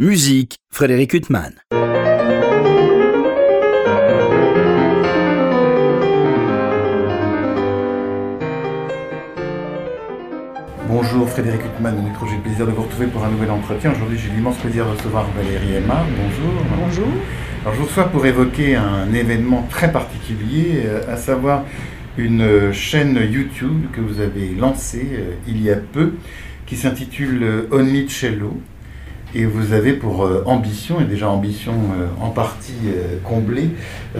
Musique, Frédéric Huttman. Bonjour Frédéric Huttman, au micro, j'ai le plaisir de vous retrouver pour un nouvel entretien. Aujourd'hui, j'ai l'immense plaisir de recevoir Valérie Emma. Bonjour. Bonjour. Alors, je vous reçois pour évoquer un événement très particulier, euh, à savoir une chaîne YouTube que vous avez lancée euh, il y a peu, qui s'intitule euh, Only Cello. Et vous avez pour euh, ambition, et déjà ambition euh, en partie euh, comblée,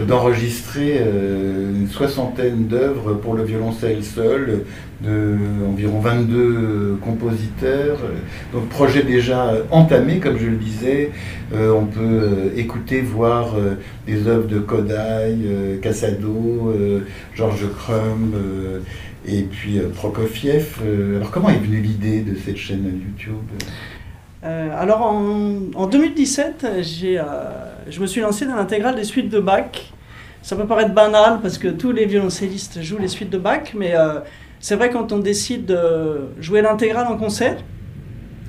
d'enregistrer une soixantaine d'œuvres pour le violoncelle seul, de environ 22 compositeurs. Donc projet déjà entamé, comme je le disais. On peut écouter, voir des œuvres de Kodai, Casado, Georges Crumb, et puis Prokofiev. Alors comment est venue l'idée de cette chaîne YouTube? Alors en, en 2017, j'ai, euh, je me suis lancé dans l'intégrale des suites de Bach. Ça peut paraître banal parce que tous les violoncellistes jouent les suites de Bach, mais euh, c'est vrai quand on décide de jouer l'intégrale en concert,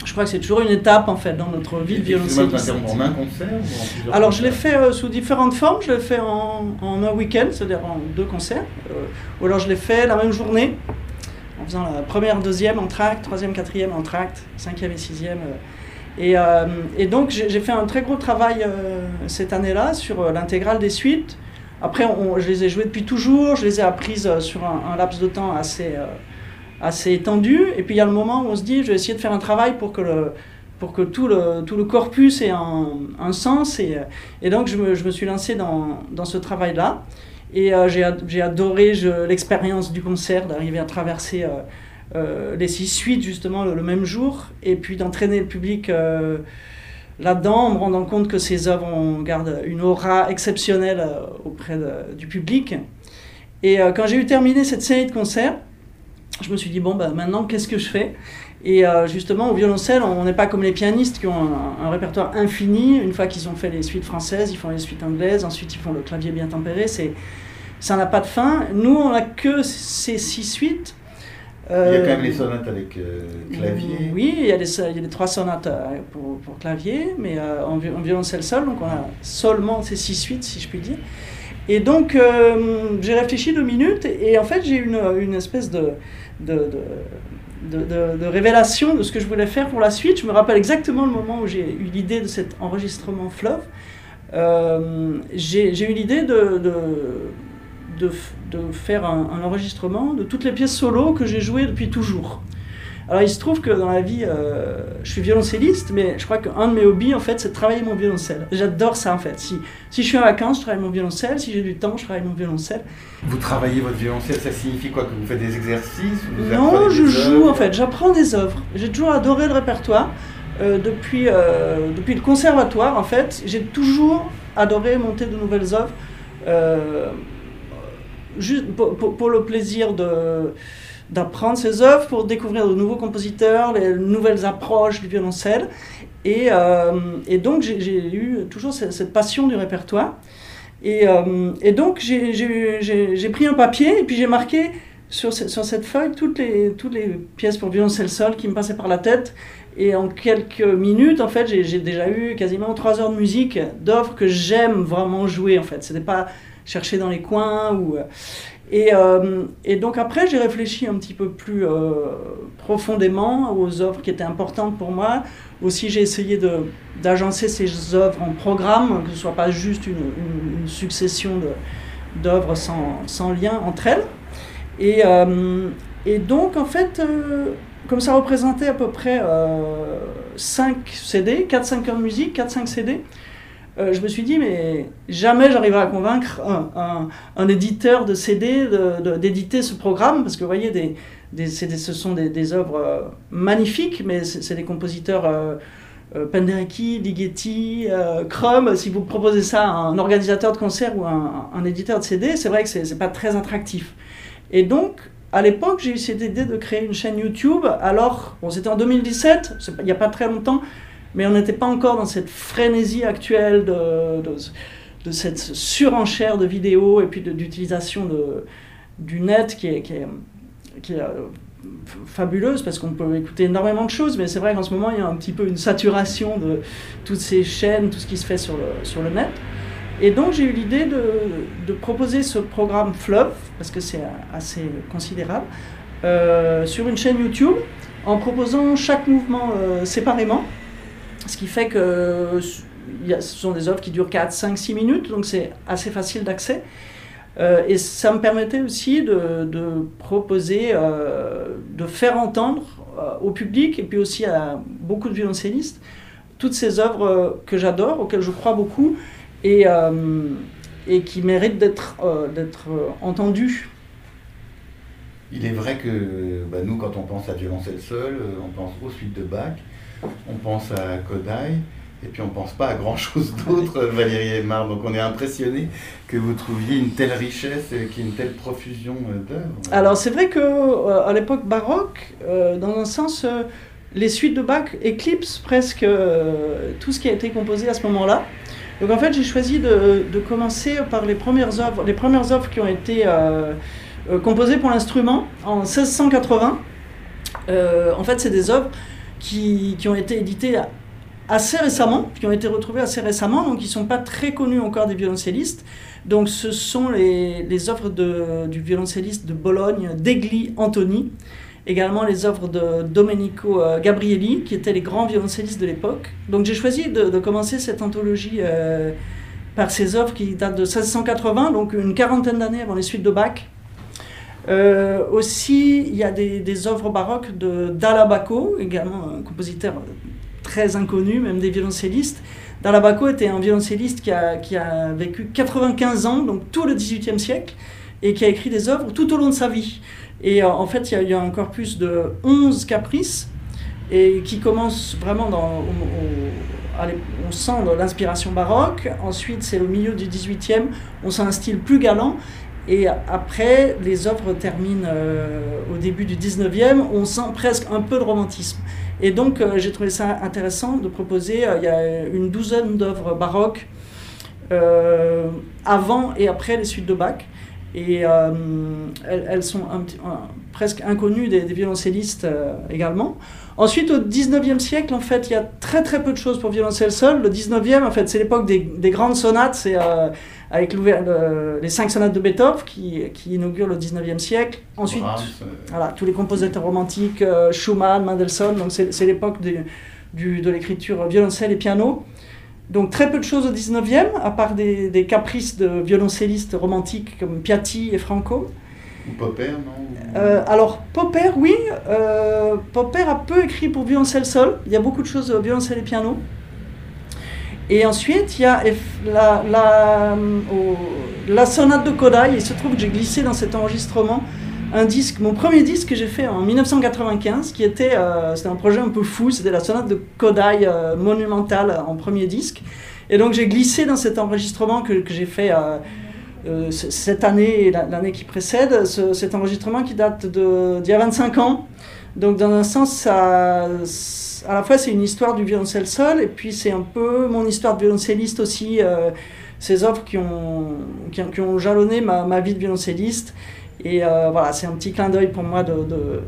je crois que c'est toujours une étape en fait dans notre vie de violoncelliste. En un concert ou en plusieurs Alors je l'ai fait euh, sous différentes formes, je l'ai fait en, en un week-end, c'est-à-dire en deux concerts, euh, ou alors je l'ai fait la même journée, en faisant la première, deuxième en tract, troisième, quatrième en tract, cinquième et sixième. euh. Et, euh, et donc j'ai fait un très gros travail euh, cette année-là sur euh, l'intégrale des suites. Après, on- je les ai jouées depuis toujours, je les ai apprises sur un, laps de temps assez, assez étendu. Et puis il y a le moment où on se dit, je vais essayer de faire un travail pour que, pour que tout, le, tout le corpus ait un, sens. Et, donc je me, je me suis lancé dans, dans ce travail-là. Et euh, j'ai ad- j'ai adoré l'expérience du concert, d'arriver à traverser euh, les six suites justement le, même jour, et puis d'entraîner le public euh, là-dedans, en me rendant compte que ces œuvres ont- gardent une aura exceptionnelle euh, auprès du public. Et quand j'ai eu terminé cette série de concerts, je me suis dit, bon, bah, maintenant, qu'est-ce que je fais? Et justement, au violoncelle, on n'est pas comme les pianistes qui ont un, un répertoire infini. Une fois qu'ils ont fait les suites françaises, ils font les suites anglaises, ensuite ils font le clavier bien tempéré. C'est, ça n'a pas de fin. Nous, on n'a que ces six suites. Il y a Euh, quand même les sonates avec euh, clavier. Oui, il y, a les, il y a les trois sonates euh, pour, pour clavier, mais euh, en, en violoncelle seul, donc on a seulement ces six suites, si je puis dire. Et donc, euh, j'ai réfléchi deux minutes, et, en fait, j'ai eu une, une espèce de, de, de, de- révélation de ce que je voulais faire pour la suite. Je me rappelle exactement le moment où j'ai eu l'idée de cet enregistrement fleuve. Euh, j'ai j'ai eu l'idée de, de, faire un, un enregistrement de toutes les pièces solo que j'ai jouées depuis toujours. Alors il se trouve que dans la vie, euh, je suis violoncelliste, mais je crois qu'un de mes hobbies, en fait, c'est de travailler mon violoncelle. J'adore ça, en fait. Si, si je suis en vacances, je travaille mon violoncelle. Si j'ai du temps, je travaille mon violoncelle. Vous travaillez votre violoncelle, ça signifie quoi Que vous faites des exercices vous Non, je des joue, en fait. J'apprends des œuvres. J'ai toujours adoré le répertoire. Euh, depuis, euh, depuis le conservatoire, en fait, j'ai toujours adoré monter de nouvelles œuvres. Juste pour, le plaisir de d'apprendre ces œuvres, pour découvrir de nouveaux compositeurs, les nouvelles approches du violoncelle. Et, euh, et donc, j'ai eu toujours cette, passion du répertoire. Et, euh, et donc, j'ai- pris un papier et puis j'ai marqué sur, sur cette feuille toutes les, toutes les pièces pour violoncelle seul qui me passaient par la tête. Et en quelques minutes, en fait, j'ai déjà eu quasiment trois heures de musique d'œuvres que j'aime vraiment jouer, en fait. C'était pas chercher dans les coins ou... euh, Et, euh, et donc après, j'ai réfléchi un petit peu plus euh, profondément aux œuvres qui étaient importantes pour moi. Aussi, j'ai essayé d'agencer ces œuvres en programme, que ce soit pas juste une, une- une succession d'œuvres sans, sans lien entre elles. Et, et donc, en fait, comme ça représentait à peu près 5 CD, 4-5 heures de musique, 4-5 CD, euh, je me suis dit, mais jamais j'arriverai à convaincre un, un- éditeur de CD d'éditer ce programme, parce que vous voyez, ce sont des, œuvres euh, magnifiques, mais c'est des compositeurs euh, euh, Penderecki, Ligeti, euh, Crumb. Si vous proposez ça à un organisateur de concert ou un, un éditeur de CD, c'est vrai que c'est pas très attractif. Et donc, à l'époque, j'ai eu cette idée de créer une chaîne YouTube. Alors, bon, c'était en 2017, c'est pas- il n'y a pas très longtemps, mais on n'était pas encore dans cette frénésie actuelle de, cette surenchère de vidéos et puis d'utilisation du net qui est, euh, fabuleuse parce qu'on peut écouter énormément de choses, mais c'est vrai qu'en ce moment il y a un petit peu une saturation de toutes ces chaînes, tout ce qui se fait sur le, net. Et donc j'ai eu l'idée de, de, proposer ce programme Fleuve, parce que c'est assez considérable, euh, sur une chaîne YouTube, en proposant chaque mouvement euh, séparément, ce qui fait que ce sont des œuvres qui durent 4, 5, 6 minutes, donc c'est assez facile d'accès. Euh, et ça me permettait aussi de, proposer, euh, de faire entendre euh, au public et puis aussi à beaucoup de violoncellistes toutes ces œuvres que j'adore, auxquelles je crois beaucoup et, et qui méritent d'être d'être entendues. Il est vrai que bah, nous, quand on pense à violoncelle seul, on pense aux suites de Bach, on pense à Kodai. Et puis on ne pense pas à grand-chose d'autre, Valérie Aymar. Donc on est impressionné que vous trouviez une telle richesse et qu'il y ait une telle profusion euh, d'œuvres. Alors c'est vrai qu'à euh, l'époque baroque, euh, dans un sens, les suites de Bach éclipsent presque tout ce qui a été composé à ce moment-là. Donc en fait j'ai choisi de, de, commencer par les premières œuvres, les premières œuvres qui ont été composées pour l'instrument en 1680. en fait c'est des œuvres qui, ont été éditées assez récemment, qui ont été retrouvés assez récemment, donc ils ne sont pas très connus encore des violoncellistes. Donc ce sont les, les œuvres de, du violoncelliste de Bologne, Degli Antoni, également les œuvres de Domenico euh, Gabrielli, qui étaient les grands violoncellistes de l'époque. Donc j'ai choisi de, commencer cette anthologie euh, par ces œuvres qui datent de 1680, donc une quarantaine d'années avant les suites de Bach. Euh, aussi, il y a des, œuvres baroques de Dalabaco, également un compositeur très inconnu, même des violoncellistes. Dalabaco était un violoncelliste qui a, vécu 95 ans, donc tout le XVIIIe siècle, et qui a écrit des œuvres tout au long de sa vie. Et euh, en fait, il y, a, un corpus de 11 caprices, et qui commence vraiment dans, on sent l'inspiration baroque. Ensuite, c'est au milieu du 18e, on sent un style plus galant. Et après, les œuvres terminent euh, au début du 19e, on sent presque un peu de romantisme. Et donc, euh, j'ai trouvé ça intéressant de proposer, euh, il y a une douzaine d'œuvres baroques avant et après les suites de Bach. Et elles, sont presque inconnues des, violoncellistes également. Ensuite, au 19e siècle, en fait, il y a très très peu de choses pour violoncelle seul. Le 19e, en fait, c'est l'époque des, des, grandes sonates. C'est avec les cinq sonates de Beethoven qui, qui inaugurent le 19e siècle. Ensuite, euh. voilà, tous les compositeurs romantiques, euh, Schumann, Mendelssohn, donc c'est l'époque de, de l'écriture violoncelle et piano. Donc très peu de choses au 19e, à part des, des caprices de violoncellistes romantiques comme Piatti et Franco. Ou Popper, non euh, Alors, Popper, oui. Popper a peu écrit pour violoncelle seul. Il y a beaucoup de choses violoncelle et piano. Et ensuite, il y a la, la, la sonate de Kodai. Il se trouve que j'ai glissé dans cet enregistrement un disque, mon premier disque que j'ai fait en 1995, qui était, euh, c'était un projet un peu fou, c'était la sonate de Kodai euh, monumentale en premier disque. Et donc j'ai glissé dans cet enregistrement que, que j'ai fait euh, cette année et l'année qui précède, cet enregistrement qui date d'il y a 25 ans. Donc dans un sens, ça à la fois c'est une histoire du violoncelle seul et puis c'est un peu mon histoire de violoncelliste aussi, euh, ces œuvres qui ont, qui, ont jalonné ma, ma, vie de violoncelliste. Et euh, voilà, c'est un petit clin d'œil pour moi de,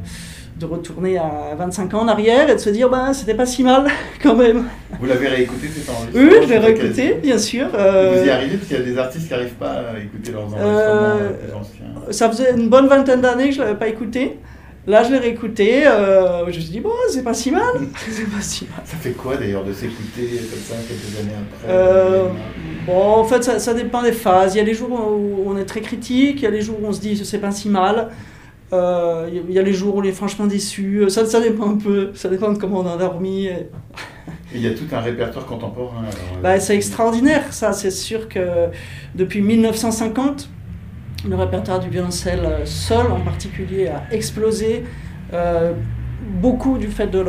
de, retourner à 25 ans en arrière et de se dire, ben, c'était pas si mal quand même. Vous l'avez réécouté cet enregistrement Oui, je l'ai réécouté, bien sûr. Euh, vous y arrivez parce qu'il y a des artistes qui n'arrivent pas à écouter leurs enregistrements anciens. Ça faisait une bonne vingtaine d'années que je ne l'avais pas écouté. Là, je l'ai réécouté, euh, je me suis dit, bon, c'est pas si mal. c'est pas si mal. Ça fait quoi d'ailleurs de s'écouter comme ça quelques années après euh, Bon, en fait, ça, ça, dépend des phases. Il y a les jours où on est très critique, il y a les jours où on se dit, c'est pas si mal. Euh, il y a les jours où on est franchement déçu. Ça, ça dépend un peu, ça dépend de comment on a dormi. il y a tout un répertoire contemporain. bah, c'est extraordinaire, ça. C'est sûr que depuis 1950, le répertoire du violoncelle euh, seul en particulier a explosé. Euh, beaucoup du fait de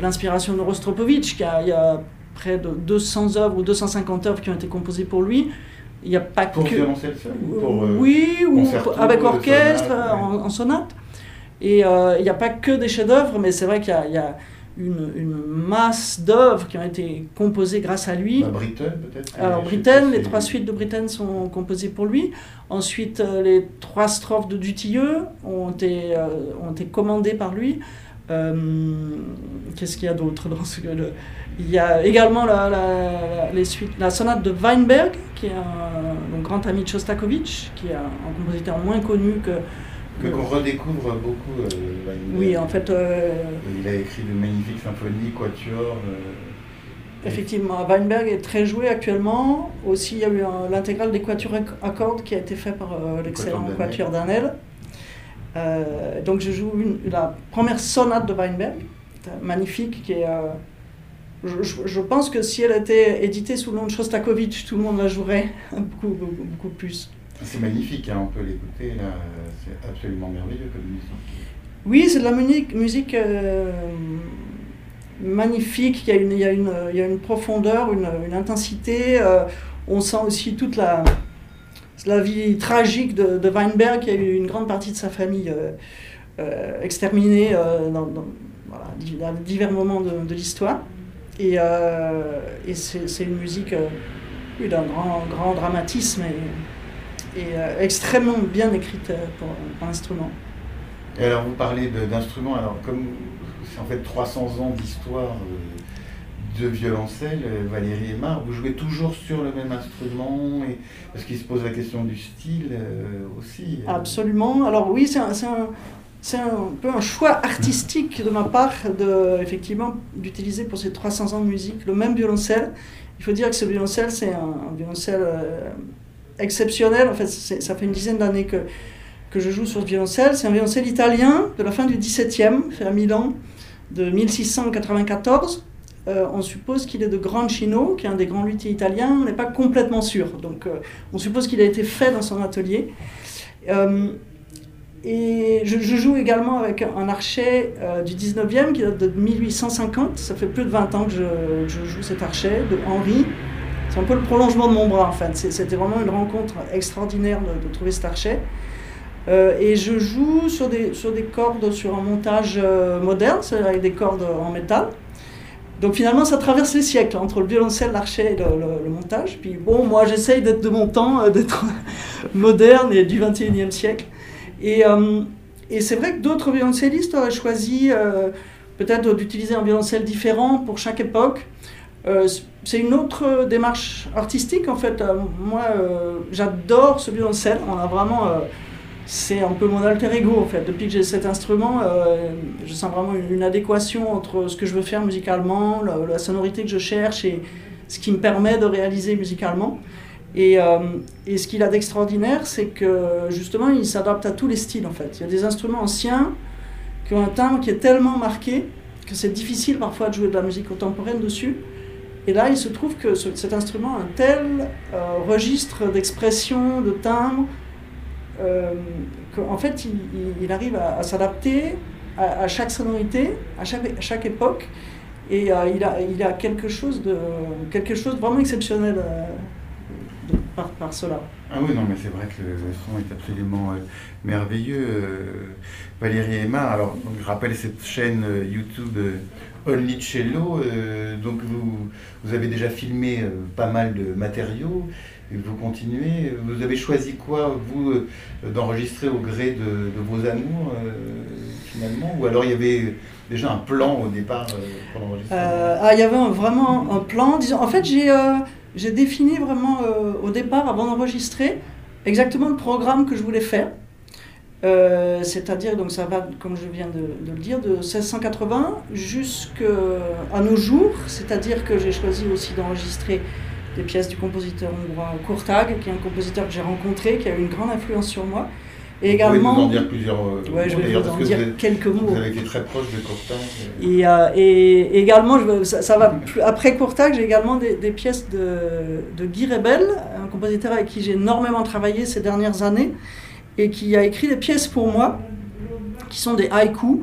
l'inspiration de Rostropovitch, a, il y a près de 200 œuvres ou 250 œuvres qui ont été composées pour lui. Il n'y a pas pour que. Violoncelle pour, euh, Oui, ou avec orchestre, en, sonate. Et il n'y a pas que des chefs-d'œuvre, mais c'est vrai qu'il y, y, une, une masse d'œuvres qui ont été composées grâce à lui. Bah, Britten, peut-être Alors, Britten, les trois suites de Britten sont composées pour lui. Ensuite, euh, les trois strophes de Dutilleux ont été, euh, ont été commandées par lui. Euh, Qu'est-ce qu'il y a d'autre dans ce le- Il y a également la, la- les suites, la sonate de Weinberg, qui est un grand ami de Shostakovich, qui est un, un compositeur moins connu que. Que qu'on redécouvre beaucoup. euh, Weinberg. Oui, en fait, euh, Il a écrit de magnifiques symphonies, quatuors. euh, Effectivement, Weinberg est très joué actuellement. Aussi, il y a eu l'intégrale des quatuors à cordes qui a été fait par l'excellent Quatuor quatuor d'Anel. Euh, donc, je joue une- la première sonate de Weinberg, magnifique, qui est. euh, je, je- je pense que si elle était éditée sous le nom de Shostakovich, tout le monde la jouerait beaucoup, beaucoup, beaucoup plus. C'est magnifique, hein, on peut l'écouter. C'est absolument merveilleux comme musique. Oui, c'est de la musique, musique euh, magnifique. Il y, a une, il, y a une, il y a une profondeur, une, une intensité. on sent aussi toute la, la vie tragique de, Weinberg. Y a eu une grande partie de sa famille euh, euh, exterminée euh, dans, divers moments de, l'histoire. Et, c'est une musique d'un grand, grand dramatisme et, extrêmement bien écrite pour, pour l'instrument. Et alors, vous parlez d'instruments. Alors, comme c'est en fait 300 ans d'histoire de violoncelle, euh, Valérie Aymar, vous jouez toujours sur le même instrument et, Parce qu'il se pose la question du style euh, aussi. euh. Absolument. Alors oui, c'est un, un- un peu un choix artistique de ma part de, effectivement, d'utiliser pour ces 300 ans de musique le même violoncelle. Il faut dire que ce violoncelle, c'est un, violoncelle exceptionnel. En fait, ça fait une dizaine d'années que, que je joue sur ce violoncelle. C'est un violoncelle italien de la fin du XVIIe, fait à Milan, de 1694. Euh, on suppose qu'il est de Grancino, qui est un des grands luthiers italiens. On n'est pas complètement sûr. Donc, euh, on suppose qu'il a été fait dans son atelier. Euh, et je, joue également avec un archet du 19e qui date de 1850. Ça fait plus de 20 ans que je, joue cet archet de Henri. C'est un peu le prolongement de mon bras en fait. C'était vraiment une rencontre extraordinaire de, trouver cet archet. Et je joue sur des, cordes, sur un montage moderne, avec des cordes en métal. Donc finalement, ça traverse les siècles entre le violoncelle, l'archet et le, montage. Puis bon, moi j'essaye d'être de mon temps, euh, d'être moderne et du 21e siècle. Et, euh, et c'est vrai que d'autres violoncellistes auraient choisi euh, peut-être d'utiliser un violoncelle différent pour chaque époque. C'est une autre démarche artistique en fait. Moi, j'adore ce violoncelle. On a vraiment, c'est un peu mon alter ego en fait. Depuis que j'ai cet instrument, euh, je sens vraiment une, adéquation entre ce que je veux faire musicalement, la, sonorité que je cherche et ce qui me permet de réaliser musicalement. Et, euh, et ce qu'il a d'extraordinaire, c'est que justement, il s'adapte à tous les styles en fait. Il y a des instruments anciens qui ont un timbre qui est tellement marqué que c'est difficile parfois de jouer de la musique contemporaine dessus. Et là, il se trouve que ce- cet instrument a un tel euh, registre d'expression, de timbre, qu'en fait, il, arrive à, s'adapter à, chaque sonorité, à chaque, chaque époque. Et euh, il, a, il a quelque chose de, quelque chose vraiment exceptionnel euh, par, par cela. Ah oui, non, mais c'est vrai que le, son est absolument euh, merveilleux. Euh, Valérie Aymar, alors je rappelle cette chaîne euh, YouTube euh, Only Cello. euh, donc vous, vous avez déjà filmé euh, pas mal de matériaux vous continuez. Vous avez choisi quoi, vous, euh, d'enregistrer au gré de, vos amours euh, finalement? Ou alors il y avait déjà un plan au départ euh, pour l'enregistrement ah, il y avait vraiment un plan. Disons, en fait, j'ai défini vraiment au départ, avant d'enregistrer, exactement le programme que je voulais faire. C'est-à-dire, donc ça va, comme je viens de le dire, de 1680 jusqu'à nos jours. C'est-à-dire que j'ai choisi aussi d'enregistrer des pièces du compositeur hongrois Kurtag, qui est un compositeur que j'ai rencontré, qui a eu une grande influence sur moi. Et Vous pouvez également. nous en dire plusieurs euh, Ouais, je vais vous en parce que dire vous, avez, quelques mots. vous avez été très proche de Courtin. Et, euh, et également, je ça, ça va plus- après Courtac, j'ai également des, des pièces de, de Guy Rebel, un compositeur avec qui j'ai énormément travaillé ces dernières années et qui a écrit des pièces pour moi qui sont des haïkus.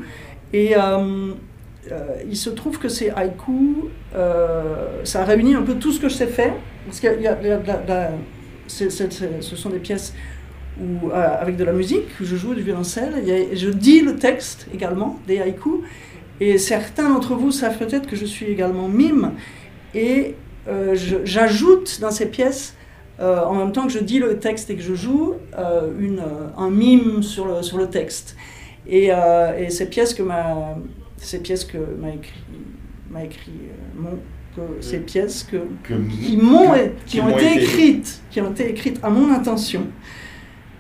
Et euh, euh, il se trouve que ces haïkus, euh, ça réunit un peu tout ce que je sais faire. Parce c'est- ce sont des pièces où, euh, avec de la musique, où je joue du violoncelle. Je dis le texte également des haïkus. Et certains d'entre vous savent peut-être que je suis également mime. Et j'ajoute dans ces pièces, en même temps que je dis le texte et que je joue, un mime sur le, sur le texte. Et ces pièces que m'a, ces pièces que m'a écrit, m'a écrit mon, que ces pièces que, qui, m'ont, qui, ont, été, écrites, qui ont été écrites à mon intention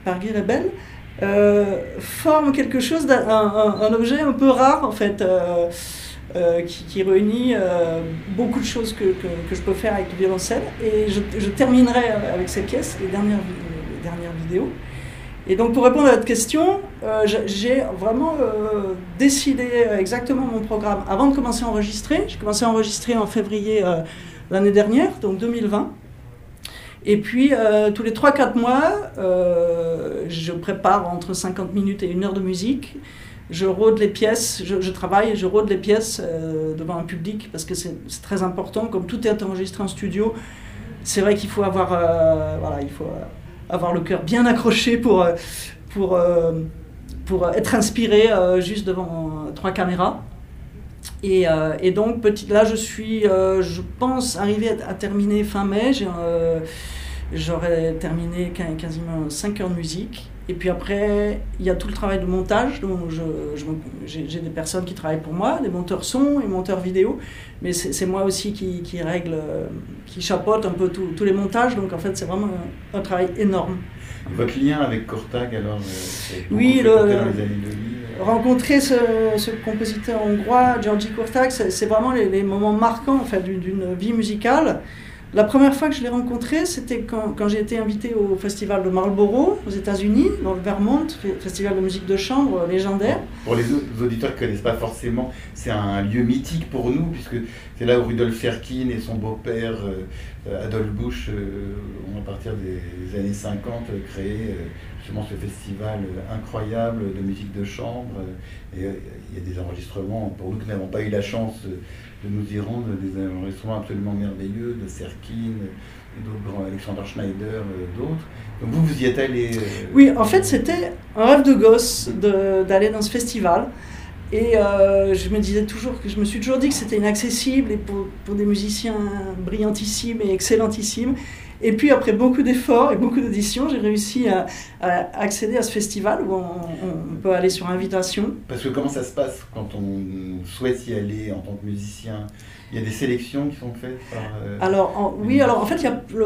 par Guy Rebel, euh, forment quelque chose, d'un, un, objet un peu rare en fait. Euh, qui, réunit euh, beaucoup de choses que, que, je peux faire avec le violoncelle. Et je, je, terminerai avec ces pièces, les dernières, les dernières vidéos. Et donc pour répondre à votre question, euh, j'ai vraiment décidé exactement mon programme avant de commencer à enregistrer. J'ai commencé à enregistrer en février l'année dernière, donc 2020. Et puis, tous les 3-4 mois, je prépare entre 50 minutes et une heure de musique je rôde les pièces, je, travaille je rôde les pièces euh, devant un public parce que c'est très important. Comme tout est enregistré en studio, c'est vrai qu'il faut avoir, euh, voilà, il faut avoir le cœur bien accroché pour, euh, pour, pour être inspiré juste devant trois caméras. Et, et, donc, là, je suis, je pense, arriver à, terminer fin mai. J'aurais terminé quasiment 5 heures de musique. Et puis après, il y a tout le travail de montage. Donc j'ai des personnes qui travaillent pour moi, des monteurs son et monteurs vidéo. Mais c'est moi aussi qui, qui, règle, qui chapeaute un peu tous les montages. Donc en fait, c'est vraiment un, travail énorme. Votre lien avec Kortag, alors euh, Oui, le, rencontrer ce, ce, compositeur hongrois, Georgi Kortag, c'est vraiment les, les, moments marquants en fait, d'une vie musicale. La première fois que je l'ai rencontré, c'était quand, quand j'ai été invité au festival de Marlborough aux États-Unis, dans le Vermont, festival de musique de chambre légendaire. Pour les auditeurs qui ne connaissent pas forcément, c'est un lieu mythique pour nous, puisque c'est là où Rudolf Ferkin et son beau-père euh, Adolf Busch ont, à partir des années 50, créé justement ce festival incroyable de musique de chambre. Et il y a des enregistrements, pour nous qui n'avons pas eu la chance nous y rendre des enregistrements absolument merveilleux de Serkin, d'autres Alexander Schneider, euh, d'autres. Donc vous, vous y êtes allé euh, Oui, en fait, c'était un rêve de gosse d'aller dans ce festival. Et euh, je me disais toujours que je me suis toujours dit que c'était inaccessible et pour, des musiciens brillantissimes et excellentissimes. Et puis après beaucoup d'efforts et beaucoup d'auditions, j'ai réussi à, accéder à ce festival où on, peut aller sur invitation. Parce que comment ça se passe quand on souhaite y aller en tant que musicien? Il y a des sélections qui sont faites par... Euh, alors oui, alors en fait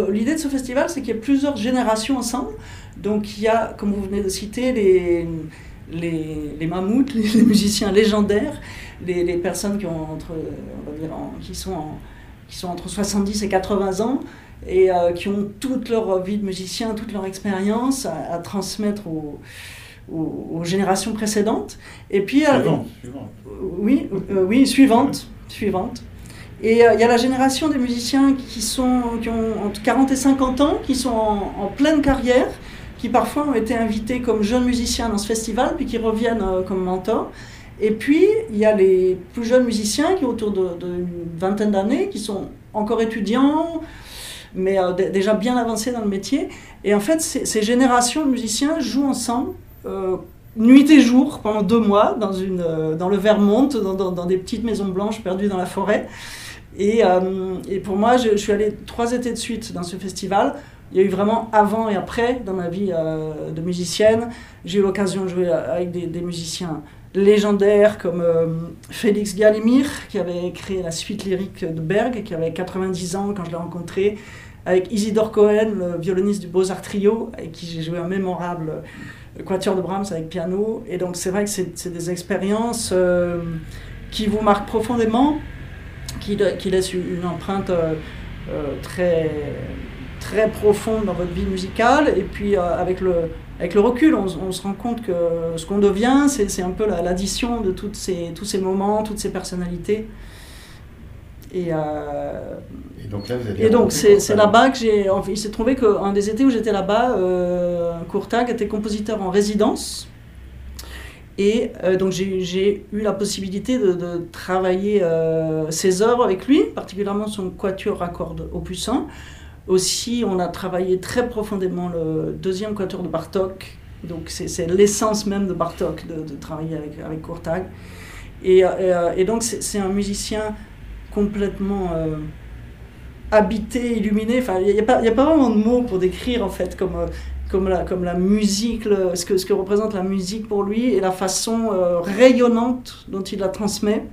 l'idée de ce festival c'est qu'il y a plusieurs générations ensemble. Donc il y a, comme vous venez de citer, les, les, les mammouths, les, musiciens légendaires, les, les, personnes qui, ont entre, on va dire, qui, sont qui sont entre 70 et 80 ans et euh, qui ont toute leur vie de musicien, toute leur expérience à, transmettre aux, aux, générations précédentes. Et puis, euh, oui, euh, oui, suivante, suivante. Et il y a la génération des musiciens qui, sont, qui ont entre 40 et 50 ans, qui sont en, pleine carrière, qui parfois ont été invités comme jeunes musiciens dans ce festival, puis qui reviennent comme mentors. Et puis, il y a les plus jeunes musiciens qui ont autour d'une vingtaine d'années, qui sont encore étudiants, mais euh, déjà bien avancé dans le métier. Et en fait, ces, générations de musiciens jouent ensemble. Euh, nuit et jour pendant deux mois dans, une, euh, dans le Vermont, dans, dans, des petites maisons blanches perdues dans la forêt. Et, et pour moi, je, suis allée trois étés de suite dans ce festival. Il y a eu vraiment avant et après dans ma vie de musicienne. J'ai eu l'occasion de jouer avec des musiciens légendaires comme Félix Galimir, qui avait créé la suite lyrique de Berg, qui avait 90 ans quand je l'ai rencontré, avec Isidore Cohen, le violoniste du Beaux-Arts Trio, avec qui j'ai joué un mémorable quatuor de Brahms avec piano. Et donc c'est vrai que c'est des expériences euh, qui vous marquent profondément, qui, qui laissent une empreinte euh, euh, très, très profonde dans votre vie musicale. Et puis avec le avec le recul, on, se rend compte que ce qu'on devient, c'est un peu l'addition de toutes ces, tous ces moments, toutes ces personnalités. Et, euh, et donc là, vous Et donc c'est là-bas que j'ai. Il s'est trouvé qu'un des étés où j'étais là-bas, euh, Courtag était compositeur en résidence. Et euh, donc j'ai eu la possibilité de, de travailler euh, ses œuvres avec lui, particulièrement son quatuor à cordes opus 1. Aussi, on a travaillé très profondément le deuxième quatuor de Bartok. Donc, c'est l'essence même de Bartok de, travailler avec, avec Courtag. Et, et, donc c'est un musicien complètement habité, illuminé. Enfin, il n'y a, pas, vraiment de mots pour décrire en fait comme, la, musique, ce, que, ce que représente la musique pour lui et la façon rayonnante dont il la transmet.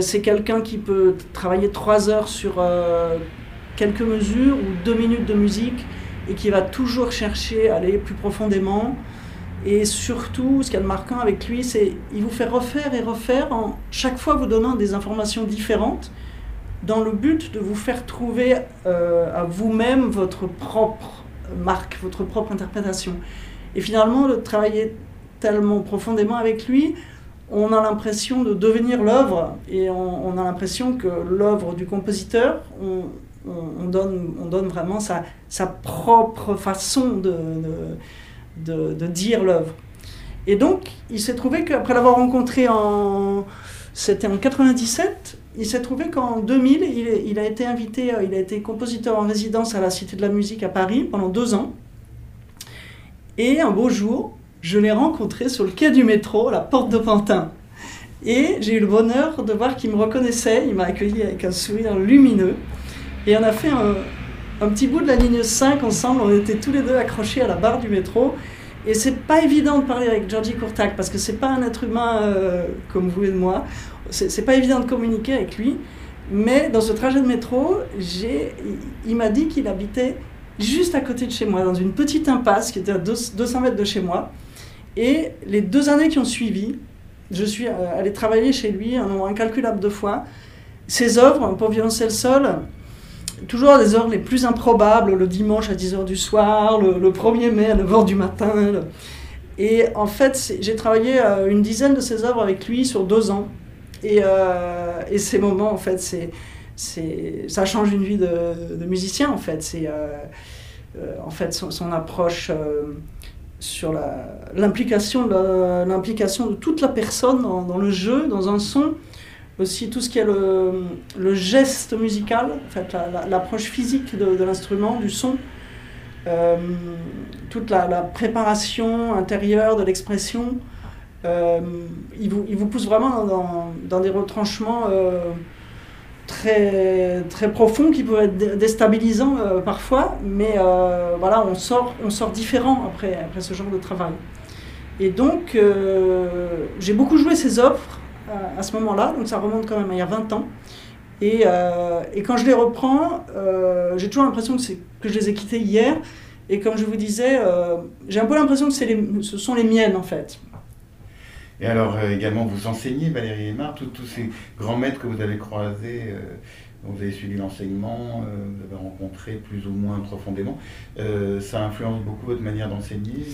c'est quelqu'un qui peut travailler trois heures sur quelques mesures ou deux minutes de musique et qui va toujours chercher à aller plus profondément. Et surtout, ce qu'il y a de marquant avec lui, c'est qu'il vous fait refaire et refaire en chaque fois vous donnant des informations différentes dans le but de vous faire trouver euh, à vous-même votre propre marque, votre propre interprétation. Et finalement, de travailler tellement profondément avec lui, on a l'impression de devenir l'œuvre et on, a l'impression que l'œuvre du compositeur, on, donne, on donne vraiment sa, sa propre façon de, de, dire l'œuvre. Et donc, il s'est trouvé qu'après l'avoir rencontré en. C'était en 97, il s'est trouvé qu'en 2000, il, il, a été invité, euh, il a été compositeur en résidence à la Cité de la Musique à Paris pendant deux ans. Et un beau jour, je l'ai rencontré sur le quai du métro, à la porte de Pantin. Et j'ai eu le bonheur de voir qu'il me reconnaissait, il m'a accueilli avec un sourire lumineux. Et on a fait un, petit bout de la ligne 5 ensemble. On était tous les deux accrochés à la barre du métro. Et c'est pas évident de parler avec Georgie Courtac parce que c'est pas un être humain euh, comme vous et moi. C'est pas évident de communiquer avec lui. Mais dans ce trajet de métro, il m'a dit qu'il habitait juste à côté de chez moi, dans une petite impasse qui était à 200 mètres de chez moi. Et les deux années qui ont suivi, je suis euh, allé travailler chez lui un nombre incalculable de fois. Ses œuvres pour violoncelle seul, toujours à des heures les plus improbables, le dimanche à 10h du soir, le, 1er mai à 9h du matin. Et en fait, j'ai travaillé euh, une dizaine de ses œuvres avec lui sur deux ans. Et, euh, ces moments, en fait, c'est, ça change une vie de, musicien, en fait. C'est euh, en fait son, approche sur l'implication, de toute la personne dans, le jeu, dans un son aussi tout ce qui est le, geste musical, en fait, l'approche physique de, l'instrument, du son, euh, toute la, préparation intérieure de l'expression. Euh, il, vous, il, vous, pousse vraiment dans, dans des retranchements euh, très, très profonds qui peuvent être déstabilisants parfois, mais voilà, on sort, on sort différent après, après ce genre de travail. Et donc, j'ai beaucoup joué ces offres à, ce moment-là, donc ça remonte quand même à il y a 20 ans. Et, euh, et quand je les reprends, euh, j'ai toujours l'impression que, je les ai quittés hier. Et comme je vous disais, euh, j'ai un peu l'impression que ce sont les miennes en fait. Et alors également, vous enseignez, Valérie Aymar, tous ces grands maîtres que vous avez croisés, vous avez suivi l'enseignement, vous avez rencontré plus ou moins profondément, ça influence beaucoup votre manière d'enseigner?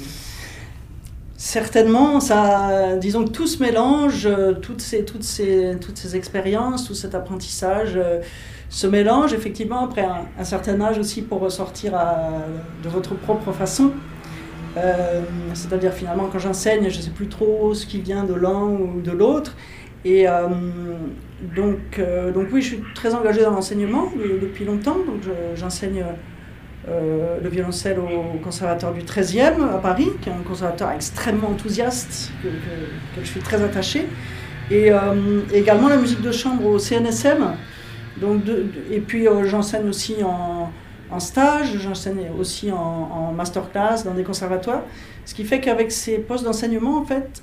Certainement, ça, disons que tout se mélange, euh, toutes ces, toutes ces, toutes ces expériences, tout cet apprentissage euh, se mélange effectivement après un, certain âge aussi pour ressortir de votre propre façon. Euh, c'est-à-dire finalement quand j'enseigne, je ne sais plus trop ce qui vient de l'un ou de l'autre. Et donc, donc oui, je suis très engagée dans l'enseignement depuis longtemps. Donc j'enseigne euh, le violoncelle au conservatoire du 13e à Paris, qui est un conservatoire extrêmement enthousiaste, que, je suis très attachée. Et euh, également la musique de chambre au CNSM. Donc et puis euh, j'enseigne aussi en, stage, j'enseigne aussi en, en, masterclass dans des conservatoires. Ce qui fait qu'avec ces postes d'enseignement, en fait,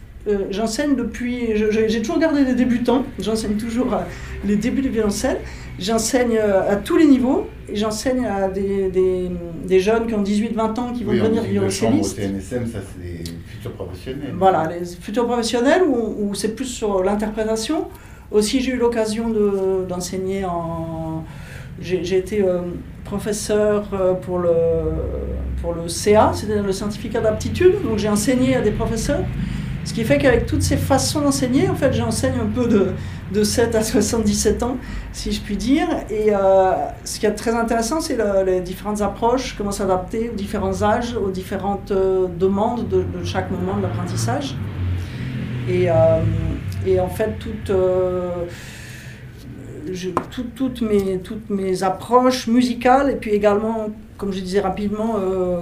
j'enseigne depuis. J'ai toujours gardé des débutants, j'enseigne toujours les débuts du violoncelle. J'enseigne à tous les niveaux, et j'enseigne à des, des, des, jeunes qui ont 18-20 ans qui vont devenir violoncellistes. Au TNSM, ça c'est des futurs professionnels. Voilà, les futurs professionnels où, où c'est plus sur l'interprétation. Aussi, j'ai eu l'occasion d'enseigner en. J'ai été euh, professeur euh, pour le, pour le CA, c'est-à-dire le certificat d'aptitude, donc j'ai enseigné à des professeurs. Ce qui fait qu'avec toutes ces façons d'enseigner, en fait, j'enseigne un peu de, de 7 à 77 ans, si je puis dire. Et euh, ce qui est très intéressant, c'est les différentes approches, comment s'adapter aux différents âges, aux différentes euh, demandes de, chaque moment de l'apprentissage. Et, euh, et, en fait, toutes, je, toutes, mes, toutes mes approches musicales, et puis également, comme je disais rapidement,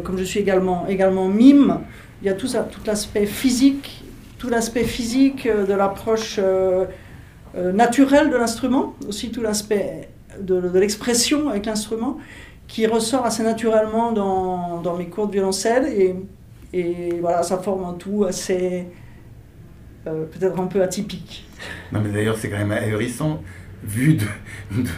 comme je suis également, également mime, il y a tout, tout l'aspect physique tout l'aspect physique de l'approche naturelle de l'instrument, aussi tout l'aspect de, l'expression avec l'instrument, qui ressort assez naturellement dans, dans, mes cours de violoncelle. Et, et voilà, ça forme un tout assez, peut-être un peu atypique. Non, mais d'ailleurs, c'est quand même ahurissant vu de,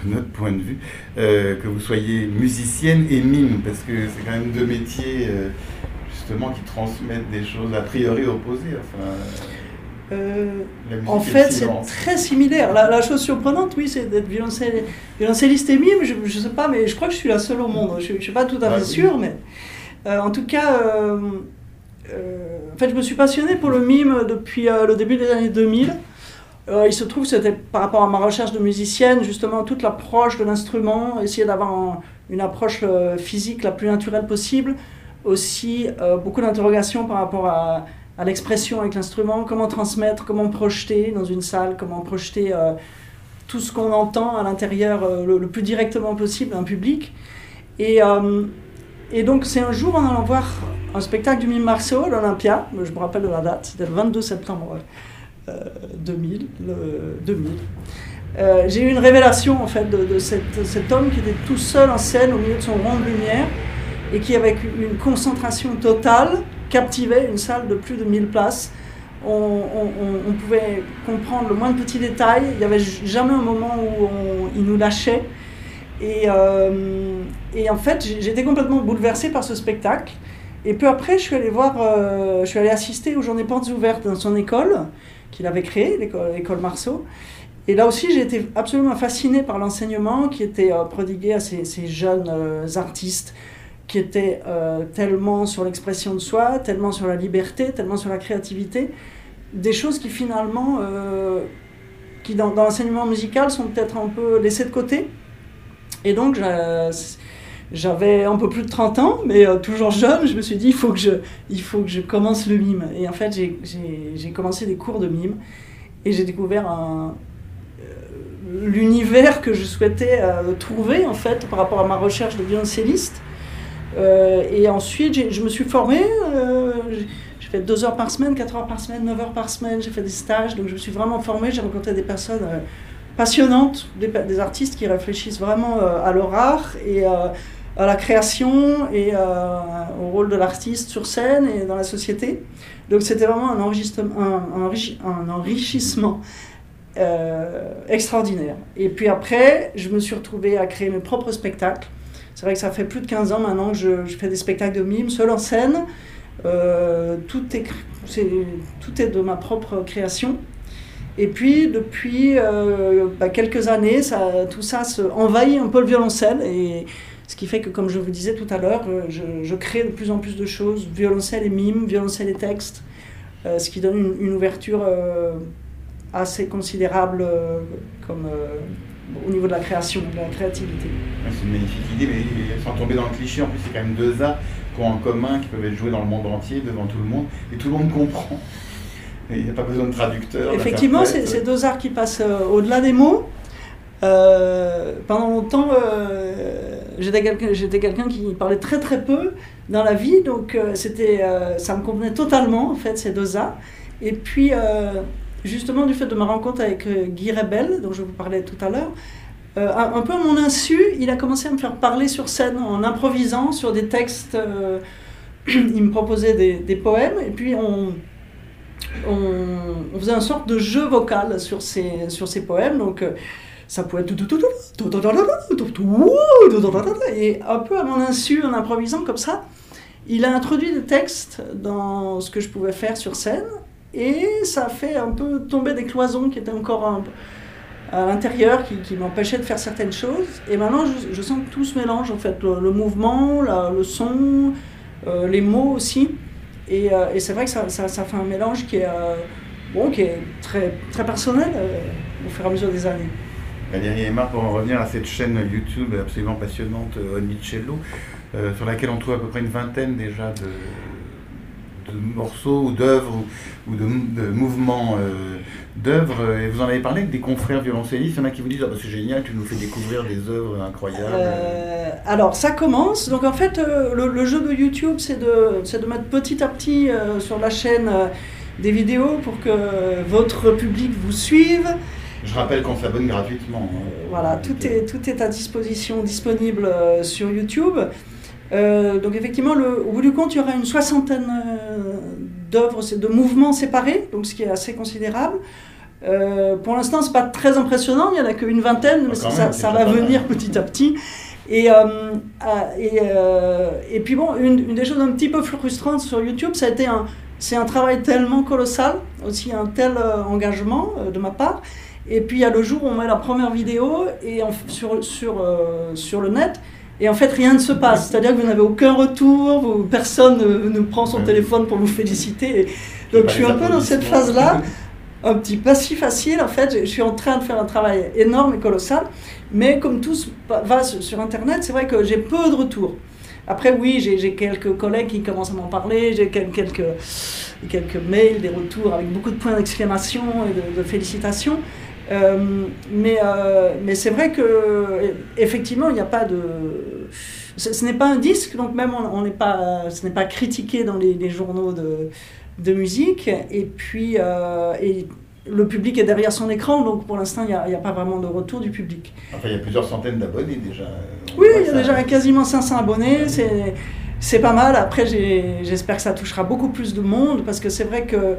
notre point de vue, euh, que vous soyez musicienne et mime, parce que c'est quand même deux métiers euh, justement qui transmettent des choses a priori opposées. Enfin, euh, en fait, c'est très similaire. La, chose surprenante, oui, c'est d'être violoncelliste et mime. Je ne sais pas, mais je crois que je suis la seule au monde. Je ne suis pas tout à fait ah, sûre, mais en tout cas, en fait, je me suis passionnée pour le mime depuis le début des années 2000. Euh, il se trouve, c'était par rapport à ma recherche de musicienne, justement, toute l'approche de l'instrument, essayer d'avoir une approche euh, physique la plus naturelle possible. Aussi, euh, beaucoup d'interrogations par rapport à, l'expression avec l'instrument, comment transmettre, comment projeter dans une salle, comment projeter tout ce qu'on entend à l'intérieur le, plus directement possible un public. Et, et donc, c'est un jour, en allant voir un spectacle du Mime Marceau à l'Olympia, je me rappelle de la date, c'était le 22 septembre 2000. Euh, 2000. Euh, j'ai eu une révélation en fait de, cet homme qui était tout seul en scène au milieu de son rond de lumière et qui avec une concentration totale captivait une salle de plus de 1000 places. On, pouvait comprendre le moindre petit détail, il n'y avait jamais un moment où il nous lâchait. Et, euh, et en fait, j'étais complètement bouleversée par ce spectacle. Et peu après, je suis allée voir, je suis allée assister aux Journées Portes Ouvertes dans son école qu'il avait créé, l'école Marceau. Et là aussi, j'ai été absolument fascinée par l'enseignement qui était euh, prodigué à ces, jeunes euh, artistes qui étaient euh, tellement sur l'expression de soi, tellement sur la liberté, tellement sur la créativité, des choses qui finalement, qui dans, l'enseignement musical sont peut-être un peu laissées de côté. Et donc, j'avais un peu plus de 30 ans, mais toujours jeune, je me suis dit, il faut que je, il faut que je commence le mime. Et en fait, j'ai commencé des cours de mime et j'ai découvert l'univers que je souhaitais euh, trouver, en fait, par rapport à ma recherche de violoncelliste. Euh, et ensuite, je me suis formée. Euh, j'ai fait 2 heures par semaine, 4 heures par semaine, 9 heures par semaine. J'ai fait des stages, donc je me suis vraiment formée. J'ai rencontré des personnes passionnantes, des, artistes qui réfléchissent vraiment à leur art et à la création et euh, au rôle de l'artiste sur scène et dans la société. Donc c'était vraiment un, enrichissement euh, extraordinaire. Et puis après, je me suis retrouvée à créer mes propres spectacles. C'est vrai que ça fait plus de 15 ans maintenant que je, fais des spectacles de mime, seul en scène. Euh, tout, est, de ma propre création. Et puis, depuis bah, quelques années, tout ça envahit un peu le violoncelle. Et, ce qui fait que, comme je vous disais tout à l'heure, euh, je, crée de plus en plus de choses, violoncelle et mime, violoncelle et texte, euh, ce qui donne une, ouverture euh, assez considérable comme, au niveau de la création, de la créativité. C'est une magnifique idée, mais sans tomber dans le cliché, en plus c'est quand même deux arts qui ont en commun, qui peuvent être joués dans le monde entier, devant tout le monde, et tout le monde comprend. Il n'y a pas besoin de traducteur. Effectivement, c'est deux arts qui passent au-delà des mots. pendant longtemps, j'étais quelqu'un, j'étais quelqu'un qui parlait très très peu dans la vie, donc euh, c'était, euh, ça me convenait totalement en fait ces deux arts. Et puis euh, justement du fait de ma rencontre avec Guy Rebel, dont je vous parlais tout à l'heure, un, peu à mon insu, il a commencé à me faire parler sur scène en improvisant sur des textes. il me proposait des, des, poèmes et puis on, on, faisait une sorte de jeu vocal sur ces, sur ces poèmes. Donc ça pouvait être et un peu à mon insu en improvisant comme ça il a introduit des textes dans ce que je pouvais faire sur scène et ça a fait un peu tomber des cloisons qui étaient encore à l'intérieur qui, qui m'empêchaient de faire certaines choses. Et maintenant je, sens que tout se mélange en fait. Le, mouvement le son les mots aussi. Et, et c'est vrai que ça, ça, ça, fait un mélange qui est bon qui est très très personnel au fur et à mesure des années. Valérie Aymar, pour en revenir à cette chaîne YouTube absolument passionnante, euh, Onicello, euh, sur laquelle on trouve à peu près une vingtaine déjà de morceaux ou d'œuvres ou, de, mouvements euh, d'œuvres. Et vous en avez parlé avec des confrères violoncellistes. Il y en a qui vous disent ah bah, c'est génial, tu nous fais découvrir des œuvres incroyables. alors ça commence. Donc en fait, le, jeu de YouTube, c'est de, de mettre petit à petit sur la chaîne des vidéos pour que votre public vous suive. Je rappelle qu'on s'abonne gratuitement. Hein. Voilà, tout est, tout est à disposition, disponible euh, sur YouTube. Euh, donc effectivement, le, au bout du compte, il y aura une soixantaine euh, d'œuvres, de mouvements séparés, donc ce qui est assez considérable. pour l'instant, c'est pas très impressionnant, il n'y en a qu'une vingtaine, mais ça, ça va venir petit à petit. Et, et, et, puis bon, une, une, des choses un petit peu frustrantes sur YouTube, ça a été un, c'est un travail tellement colossal, aussi un tel engagement de ma part, et puis il y a le jour où on met la première vidéo et sur, sur, euh, sur le net, et en fait rien ne se passe. C'est-à-dire que vous n'avez aucun retour, personne ne, prend son téléphone pour vous féliciter. donc je suis un peu dans cette phase-là, un petit pas si facile en fait. Je suis en train de faire un travail énorme et colossal, mais comme tout va sur Internet, c'est vrai que j'ai peu de retours. Après, oui, j'ai quelques collègues qui commencent à m'en parler, j'ai quelques, quelques mails, des retours avec beaucoup de points d'exclamation et de félicitations. Euh, mais euh, mais c'est vrai que effectivement, il n'y a pas de. Ce, n'est pas un disque, donc même on n'est pas, ce n'est pas critiqué dans les, les journaux de, de, musique. Et puis, euh, et le public est derrière son écran, donc pour l'instant, il n'y a, a, pas vraiment de retour du public. Enfin, il y a plusieurs centaines d'abonnés déjà. oui, il y a déjà quasiment 500 abonnés. C'est c'est pas mal. Après, j'espère que ça touchera beaucoup plus de monde parce que c'est vrai que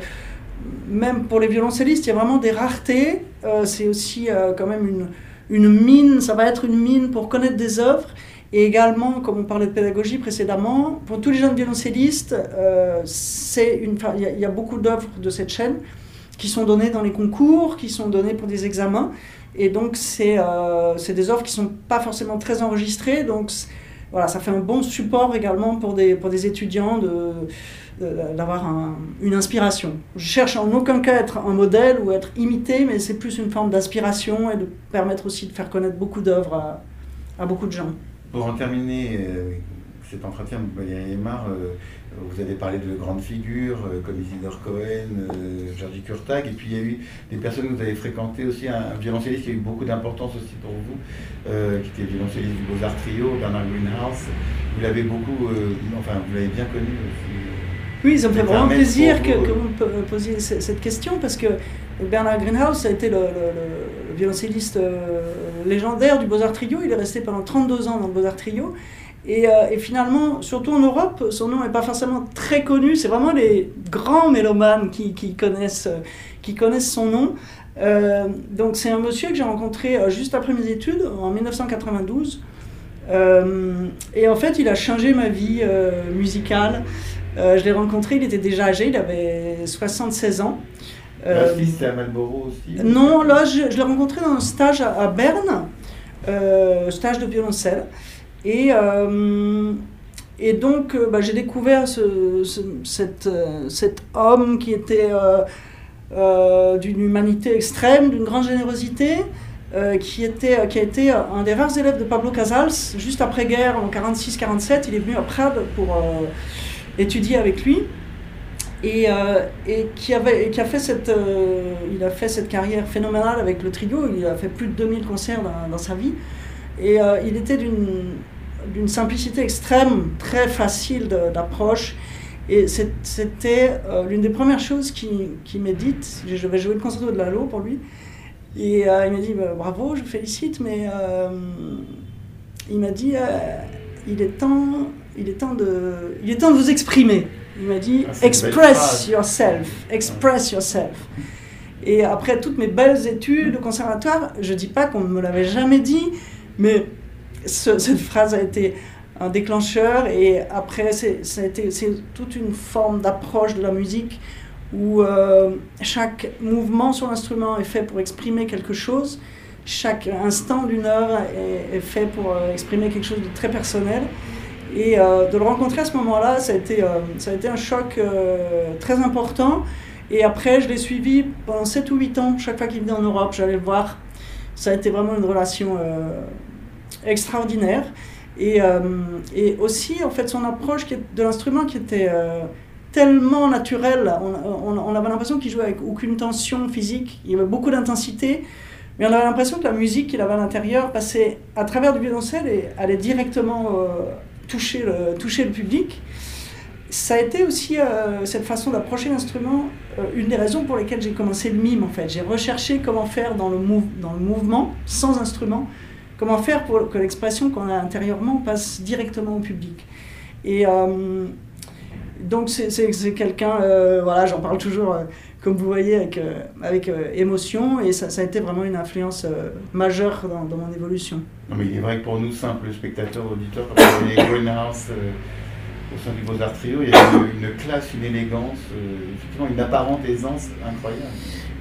même pour les violoncellistes, il y a vraiment des raretés. Euh, c'est aussi euh, quand même une, une mine, ça va être une mine pour connaître des œuvres. Et également, comme on parlait de pédagogie précédemment, pour tous les jeunes violoncellistes, euh, il y, a beaucoup d'œuvres de cette chaîne qui sont données dans les concours, qui sont données pour des examens. Et donc, c'est des œuvres qui ne sont pas forcément très enregistrées. Donc, voilà, ça fait un bon support également pour des, pour des étudiants de d'avoir une inspiration. Je cherche en aucun cas à être un modèle ou être imité, mais c'est plus une forme d'inspiration et de permettre aussi de faire connaître beaucoup d'œuvres à, à, beaucoup de gens. Pour en terminer euh, cet entretien, Valérie euh, vous avez parlé de grandes figures euh, comme Isidore Cohen, Georgi Kurtag, et puis il y a eu des personnes que vous avez fréquentées aussi, un, violoncelliste qui a eu beaucoup d'importance aussi pour vous, qui était violoncelliste du Beaux-Arts Trio, Bernard Greenhouse. Vous l'avez beaucoup, enfin vous l'avez bien connu aussi. Oui, ça me fait vraiment plaisir que, vous me posiez cette question parce que Bernard Greenhouse a été le, violoncelliste euh, légendaire du Beaux-Arts Trio. Il est resté pendant 32 ans dans le Beaux-Arts Trio. Euh, et, finalement, surtout en Europe, son nom n'est pas forcément très connu. C'est vraiment les grands mélomanes qui, connaissent, qui connaissent son nom. Euh, donc c'est un monsieur que j'ai rencontré juste après mes études, en 1992. et en fait, il a changé ma vie musicale. Euh, je l'ai rencontré, il était déjà âgé, il avait 76 ans. Euh, c'était à Malboro aussi Non, là, je, l'ai rencontré dans un stage à, Berne, euh, stage de violoncelle. Et, euh, et donc, bah, j'ai découvert ce, cet, cet, homme qui était d'une humanité extrême, d'une grande générosité. qui, était, qui a été un des rares élèves de Pablo Casals, juste après-guerre, en 46-47, il est venu à Prades pour, étudié avec lui et, euh, et qui, avait, qui a, fait cette, euh, il a fait cette carrière phénoménale avec le trio. Il a fait plus de 2000 concerts dans, sa vie. Et euh, il était d'une simplicité extrême, très facile d'approche. Et c'était l'une des premières choses qui, qui m'est dite. Je vais jouer le concerto de Lalo pour lui. Et il m'a dit bah, bravo, je vous félicite, mais il m'a dit il est temps il est temps de, il est temps de vous exprimer. Il m'a dit ah, express yourself, express yourself. Et après toutes mes belles études au conservatoire, je dis pas qu'on ne me l'avait jamais dit, mais cette phrase a été un déclencheur. Et après, c'est toute une forme d'approche de la musique où euh, chaque mouvement sur l'instrument est fait pour exprimer quelque chose. Chaque instant d'une œuvre est, fait pour euh, exprimer quelque chose de très personnel. Et euh, de le rencontrer à ce moment-là, ça, a été, ça a été un choc très important. Et après, je l'ai suivi pendant 7 ou 8 ans. Chaque fois qu'il venait en Europe, j'allais le voir. Ça a été vraiment une relation extraordinaire. Et, et, aussi, en fait, son approche de l'instrument qui était tellement naturelle. On, on, avait l'impression qu'il jouait avec aucune tension physique. Il y avait beaucoup d'intensité. Mais on avait l'impression que la musique qu'il avait à l'intérieur passait à travers du violoncelle et allait directement toucher le, toucher le public. ça a été aussi cette façon d'approcher l'instrument, une des raisons pour lesquelles j'ai commencé le mime en fait. J'ai recherché comment faire dans le mouvement, sans instrument, comment faire pour que l'expression qu'on a intérieurement passe directement au public. Et donc c'est quelqu'un, voilà, j'en parle toujours comme vous voyez, avec, euh, avec euh, émotion, et ça, ça, a été vraiment une influence euh, majeure dans, dans, mon évolution. Non, mais il est vrai que pour nous, simples spectateurs, auditeurs, comme vous voyez Greenhouse au sein du Beaux-Arts Trio, il y a une, classe, une élégance, effectivement une apparente aisance incroyable.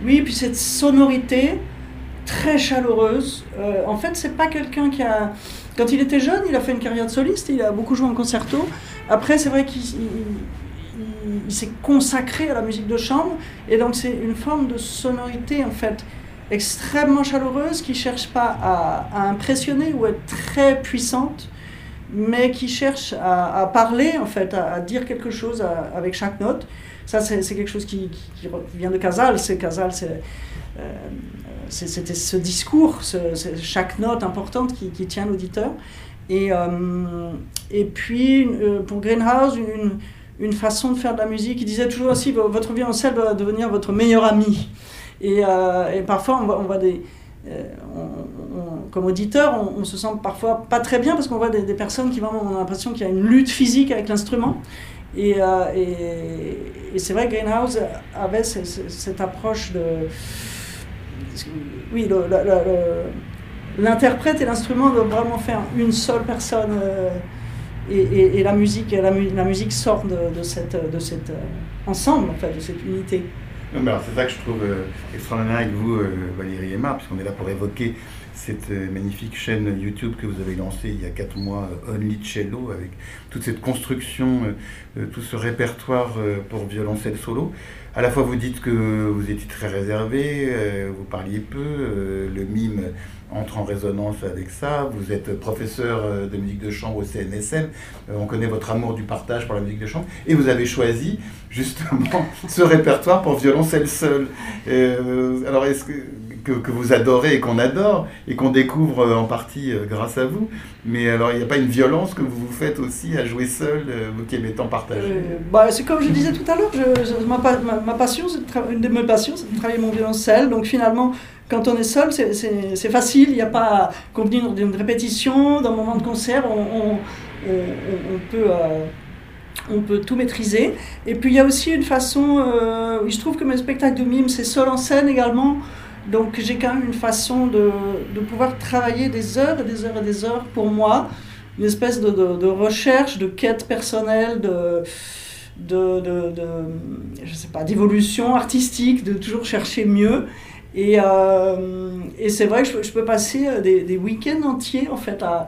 Oui, puis cette sonorité très chaleureuse. en fait, c'est pas quelqu'un qui a. Quand il était jeune, il a fait une carrière de soliste, il a beaucoup joué en concerto. Après, c'est vrai qu'il il, s'est consacré à la musique de chambre, et donc c'est une forme de sonorité en fait extrêmement chaleureuse qui cherche pas à, impressionner ou être très puissante, mais qui cherche à, parler en fait, à, dire quelque chose avec chaque note. Ça c'est quelque chose qui, vient de Casal. C'est Casal, c'est euh, c'était ce discours, chaque note importante qui, tient l'auditeur. Et, euh, et puis, euh, pour Greenhouse, une, une façon de faire de la musique. Il disait toujours aussi, votre violoncelle doit devenir votre meilleur ami. Et, euh, et parfois, on voit, des... Comme auditeur, on, se sent parfois pas très bien parce qu'on voit des, personnes qui vraiment ont l'impression qu'il y a une lutte physique avec l'instrument. Et, et, c'est vrai que Greenhouse avait cette approche de... Oui, l'interprète et l'instrument doivent vraiment faire une seule personne et, la musique, la, musique sort de, cet euh, ensemble, en fait, de cette unité. C'est ça que je trouve euh, extraordinaire avec vous, euh, Valérie Emma, puisqu'on est là pour évoquer cette magnifique chaîne YouTube que vous avez lancée il y a 4 mois, Only Cello, avec toute cette construction, tout ce répertoire pour violoncelle solo. À la fois, vous dites que vous étiez très réservé, vous parliez peu, le mime entre en résonance avec ça. Vous êtes professeur euh, de musique de chambre au CNSM. Euh, on connaît votre amour du partage pour la musique de chambre. Et vous avez choisi justement ce répertoire pour violoncelle seul. Euh, alors, est-ce que, que, vous adorez et qu'on adore et qu'on découvre en partie grâce à vous? Mais alors, il n'y a pas une violence que vous vous faites aussi à jouer seul, vous qui aimez tant partager? Bah, C'est comme je disais tout à l'heure, ma, passion, une de mes passions, c'est de travailler mon violoncelle. Donc finalement, quand on est seul, c'est facile, il n'y a pas convenir d'une répétition, d'un moment de concert, on, peut, euh, on peut tout maîtriser. Et puis il y a aussi une façon, euh, je trouve que mes spectacles de mime, c'est seul en scène également, donc j'ai quand même une façon de, pouvoir travailler des heures et des heures et des heures pour moi, une espèce de, recherche, de quête personnelle, de, de, je sais pas, d'évolution artistique, de toujours chercher mieux. Et, euh, et c'est vrai que je, peux passer euh, des, week-ends entiers en fait à,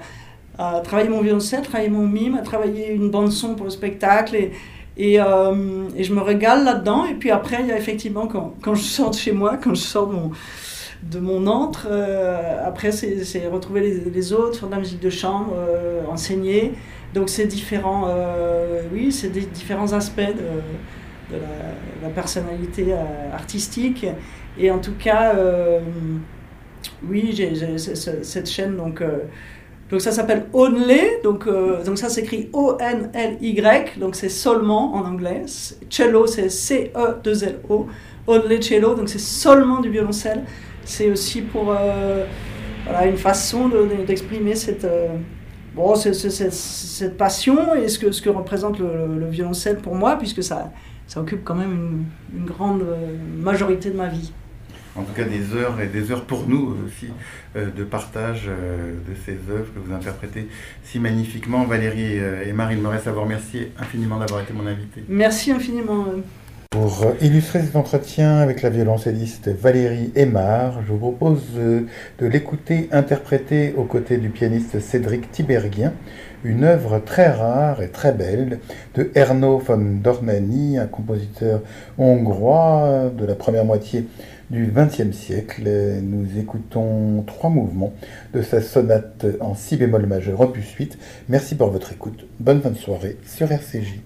à, travailler mon violoncelle, travailler mon mime, à travailler une bande son pour le spectacle et, et, euh, et je me régale là-dedans. Et puis après, il y a effectivement quand, quand, je sors de chez moi, quand je sors de mon, de antre, après c'est retrouver les, les, autres, faire de la musique de chambre, enseigner. Donc c'est différents, oui, c'est différents aspects de, la, personnalité artistique. Et en tout cas, euh, oui, j'ai cette chaîne, donc, euh, donc ça s'appelle Only, donc, euh, donc ça s'écrit O-N-L-Y, donc c'est seulement en anglais. Cello, c'est C-E-2-L-O. Only Cello, donc c'est seulement du violoncelle. C'est aussi pour voilà, une façon d'exprimer cette, bon, cette passion et ce que, ce que représente le, le, violoncelle pour moi, puisque ça, ça occupe quand même une grande majorité de ma vie en tout cas des heures et des heures pour nous aussi euh, de partage euh, de ces œuvres que vous interprétez si magnifiquement. Valérie euh, et Marie, il me reste à vous remercier infiniment d'avoir été mon invité. Merci infiniment. Pour illustrer cet entretien avec la violoncelliste Valérie Aymar, je vous propose de l'écouter interpréter aux côtés du pianiste Cédric Tiberghien une œuvre très rare et très belle de Erno von Dornani, un compositeur hongrois de la première moitié du XXe siècle. Nous écoutons trois mouvements de sa sonate en si bémol majeur, opus 8. Merci pour votre écoute. Bonne fin de soirée sur RCJ.